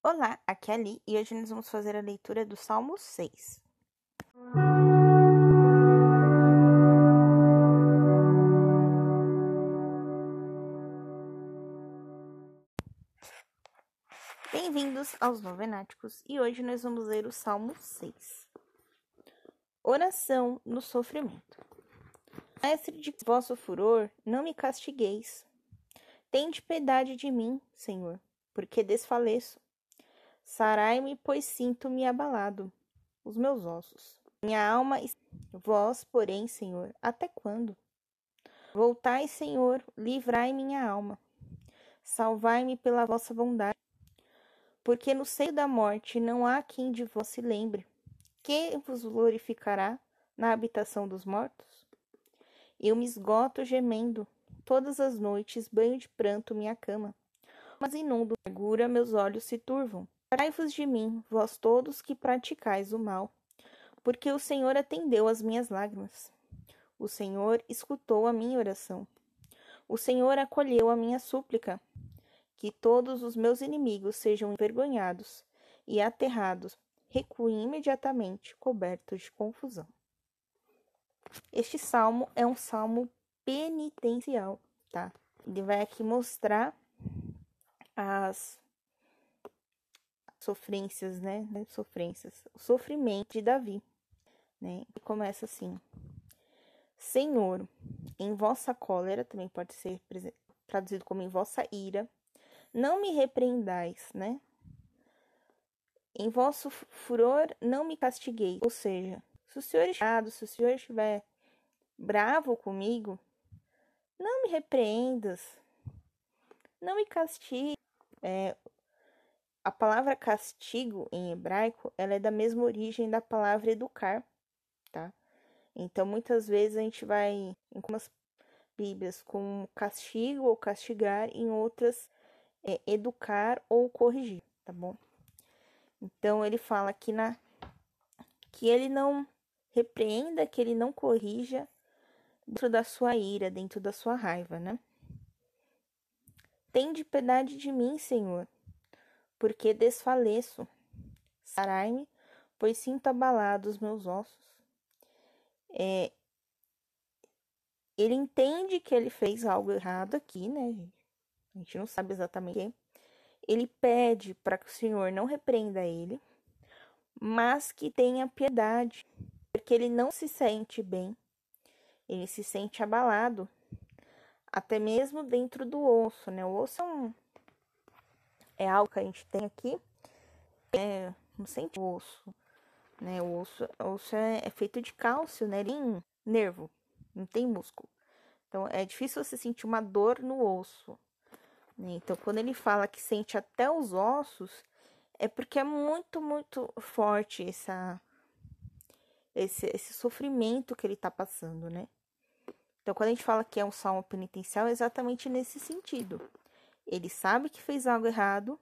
Olá, aqui é a Li e hoje nós vamos fazer a leitura do Salmo 6. Bem-vindos aos Novenáticos e hoje nós vamos ler o Salmo 6. Oração no sofrimento. Mestre de vosso furor, não me castigueis. Tende piedade de mim, Senhor, porque desfaleço. Sarai-me, pois sinto-me abalado, os meus ossos. Minha alma, vós, porém, Senhor, até quando? Voltai, Senhor, livrai minha alma. Salvai-me pela vossa bondade. Porque no seio da morte não há quem de vós se lembre. Que vos glorificará na habitação dos mortos? Eu me esgoto gemendo, todas as noites banho de pranto minha cama. Mas inundo, amargura meus olhos se turvam. Livrai-vos de mim, vós todos que praticais o mal, porque o Senhor atendeu às minhas lágrimas. O Senhor escutou a minha oração. O Senhor acolheu a minha súplica. Que todos os meus inimigos sejam envergonhados e aterrados, recuem imediatamente, cobertos de confusão. Este salmo é um salmo penitencial, tá? Ele vai aqui mostrar as sofrências, né? Sofrências, o sofrimento de Davi, né? E começa assim: Senhor, em vossa cólera, também pode ser traduzido como em vossa ira, não me repreendais, né? Em vosso furor não me castiguei, ou seja, se o Senhor estiver, se o Senhor estiver bravo comigo, não me repreendas, não me castigue. É, a palavra castigo em hebraico, ela é da mesma origem da palavra educar, tá? Então, muitas vezes a gente vai em algumas bíblias com castigo ou castigar, em outras é, educar ou corrigir, tá bom? Então, ele fala que na que ele não repreenda, que ele não corrija dentro da sua ira, dentro da sua raiva, né? Tende piedade de mim, Senhor, porque desfaleço. Sarai-me, pois sinto abalados os meus ossos. É, ele entende que ele fez algo errado aqui, né? A gente não sabe exatamente o que. Ele pede para que o Senhor não repreenda ele, mas que tenha piedade, porque ele não se sente bem, ele se sente abalado, até mesmo dentro do osso, né? O osso é um, é algo que a gente tem aqui, é, não sente osso, né? O osso, o osso é, é feito de cálcio, né? Tem nervo, não tem músculo. Então, é difícil você sentir uma dor no osso. Né? Então, quando ele fala que sente até os ossos, é porque é muito, muito forte essa, esse, esse sofrimento que ele está passando, né? Então, quando a gente fala que é um salmo penitencial, é exatamente nesse sentido. Ele sabe que fez algo errado,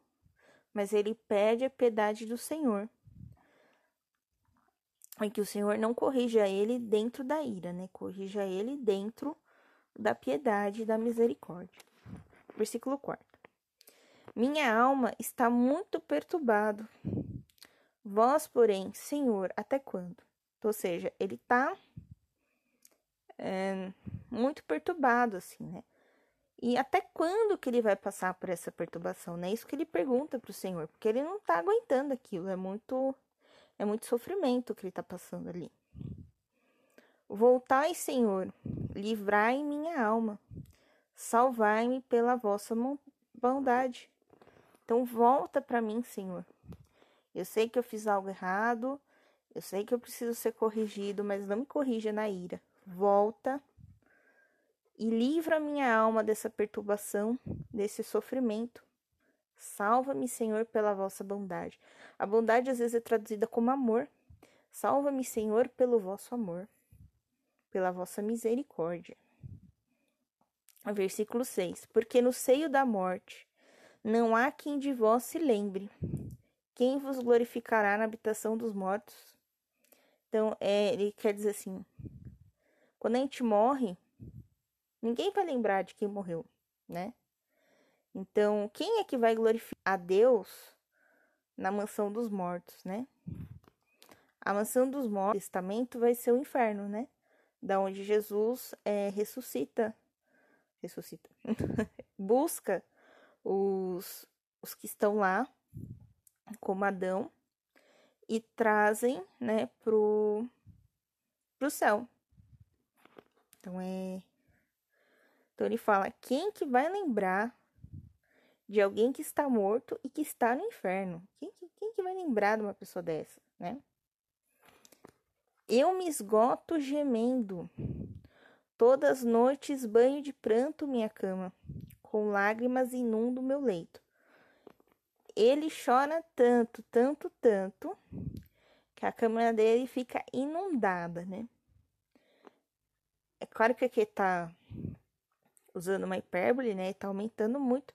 mas ele pede a piedade do Senhor. E que o Senhor não corrija ele dentro da ira, né? Corrija ele dentro da piedade e da misericórdia. Versículo 4. Minha alma está muito perturbado. Vós, porém, Senhor, até quando? Ou seja, ele está é, muito perturbado, assim, né? E até quando que ele vai passar por essa perturbação, né? Isso que ele pergunta para o Senhor, porque ele não está aguentando aquilo, é muito é muito sofrimento que ele está passando ali. Voltai, Senhor, livrai minha alma, salvai-me pela vossa bondade. Então volta para mim, Senhor. Eu sei que eu fiz algo errado, eu sei que eu preciso ser corrigido, mas não me corrija na ira. Volta e livra minha alma dessa perturbação, desse sofrimento. Salva-me, Senhor, pela vossa bondade. A bondade às vezes é traduzida como amor. Salva-me, Senhor, pelo vosso amor, pela vossa misericórdia. Versículo 6: Porque no seio da morte não há quem de vós se lembre. Quem vos glorificará na habitação dos mortos? Então, é, ele quer dizer assim: quando a gente morre, Ninguém vai lembrar de quem morreu, né? Então, quem é que vai glorificar a Deus na mansão dos mortos, né? A mansão dos mortos, testamento vai ser o inferno, né? Da onde Jesus é, ressuscita, ressuscita, busca os, os que estão lá, como Adão, e trazem, né, pro, pro céu. Então é. Então ele fala: quem que vai lembrar de alguém que está morto e que está no inferno? Quem, quem que vai lembrar de uma pessoa dessa, né? Eu me esgoto gemendo. Todas as noites banho de pranto minha cama, com lágrimas inundo meu leito. Ele chora tanto, tanto, tanto, que a cama dele fica inundada, né? É claro que aqui tá usando uma hipérbole, né? Tá aumentando muito,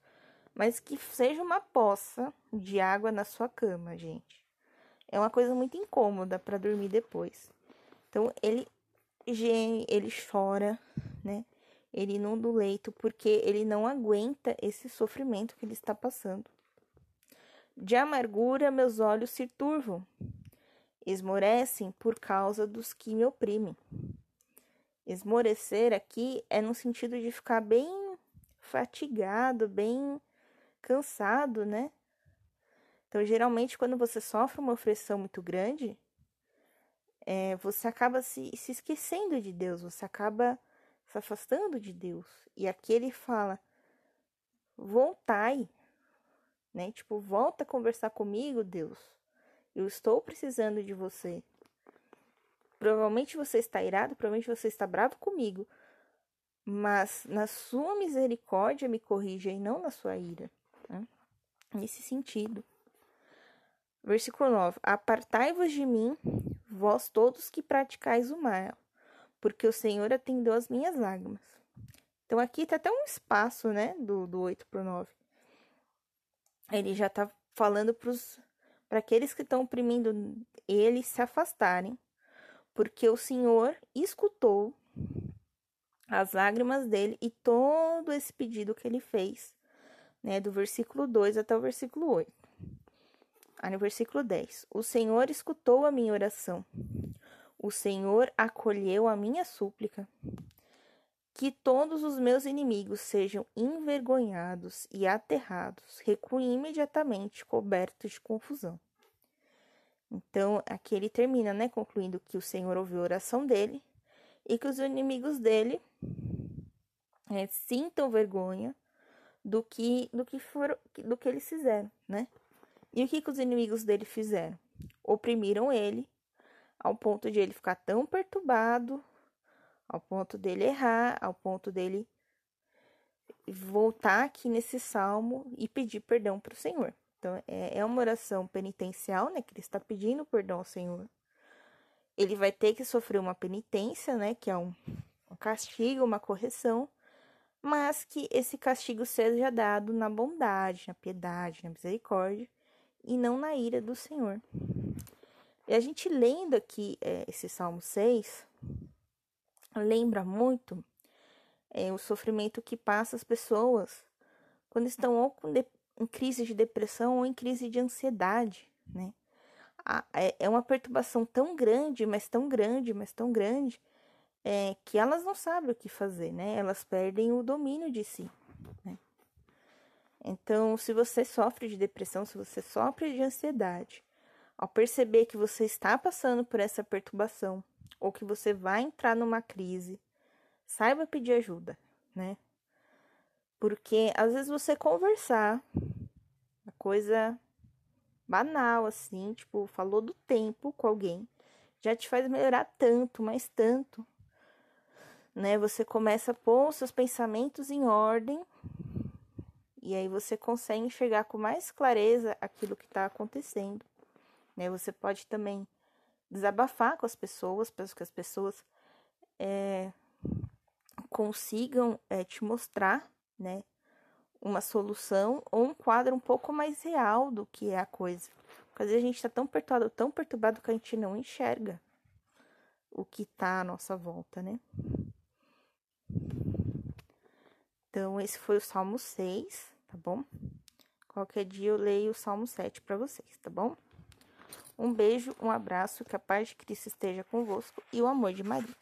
mas que seja uma poça de água na sua cama, gente. É uma coisa muito incômoda para dormir depois. Então ele ele chora, né? Ele inunda o leito porque ele não aguenta esse sofrimento que ele está passando. De amargura meus olhos se turvam, esmorecem por causa dos que me oprimem. Esmorecer aqui é no sentido de ficar bem fatigado, bem cansado, né? Então, geralmente, quando você sofre uma opressão muito grande, é, você acaba se, se esquecendo de Deus, você acaba se afastando de Deus. E aqui ele fala: voltai, né? Tipo, volta a conversar comigo, Deus. Eu estou precisando de você. Provavelmente você está irado, provavelmente você está bravo comigo. Mas na sua misericórdia me corrija e não na sua ira. Né? Nesse sentido. Versículo 9: Apartai-vos de mim, vós todos que praticais o mal, porque o Senhor atendeu as minhas lágrimas. Então aqui está até um espaço, né, do, do 8 para o 9. Ele já está falando para aqueles que estão oprimindo ele se afastarem porque o Senhor escutou as lágrimas dele e todo esse pedido que ele fez, né, do versículo 2 até o versículo 8. Aí no versículo 10: O Senhor escutou a minha oração, o Senhor acolheu a minha súplica. Que todos os meus inimigos sejam envergonhados e aterrados, recuem imediatamente, cobertos de confusão. Então, aqui ele termina, né, concluindo que o Senhor ouviu a oração dele e que os inimigos dele é, sintam vergonha do que do que foram do que eles fizeram, né? E o que, que os inimigos dele fizeram? Oprimiram ele ao ponto de ele ficar tão perturbado, ao ponto dele errar, ao ponto dele voltar aqui nesse salmo e pedir perdão para o Senhor. Então, é, é uma oração penitencial, né? Que ele está pedindo perdão ao Senhor. Ele vai ter que sofrer uma penitência, né? Que é um, um castigo, uma correção. Mas que esse castigo seja dado na bondade, na piedade, na misericórdia. E não na ira do Senhor. E a gente lendo aqui é, esse Salmo 6, lembra muito é, o sofrimento que passa as pessoas quando estão ou com em crise de depressão ou em crise de ansiedade, né? É, é uma perturbação tão grande, mas tão grande, mas tão grande, é, que elas não sabem o que fazer, né? Elas perdem o domínio de si, né? Então, se você sofre de depressão, se você sofre de ansiedade, ao perceber que você está passando por essa perturbação ou que você vai entrar numa crise, saiba pedir ajuda, né? Porque às vezes você conversar, uma coisa banal assim, tipo, falou do tempo com alguém, já te faz melhorar tanto, mas tanto. Né? Você começa a pôr seus pensamentos em ordem e aí você consegue enxergar com mais clareza aquilo que está acontecendo. Né? Você pode também desabafar com as pessoas, para que as pessoas é, consigam é, te mostrar né, uma solução ou um quadro um pouco mais real do que é a coisa. Porque às vezes a gente está tão perturbado, tão perturbado que a gente não enxerga o que está à nossa volta, né? Então, esse foi o Salmo 6, tá bom? Qualquer dia eu leio o Salmo 7 para vocês, tá bom? Um beijo, um abraço, que a paz de Cristo esteja convosco e o amor de Maria.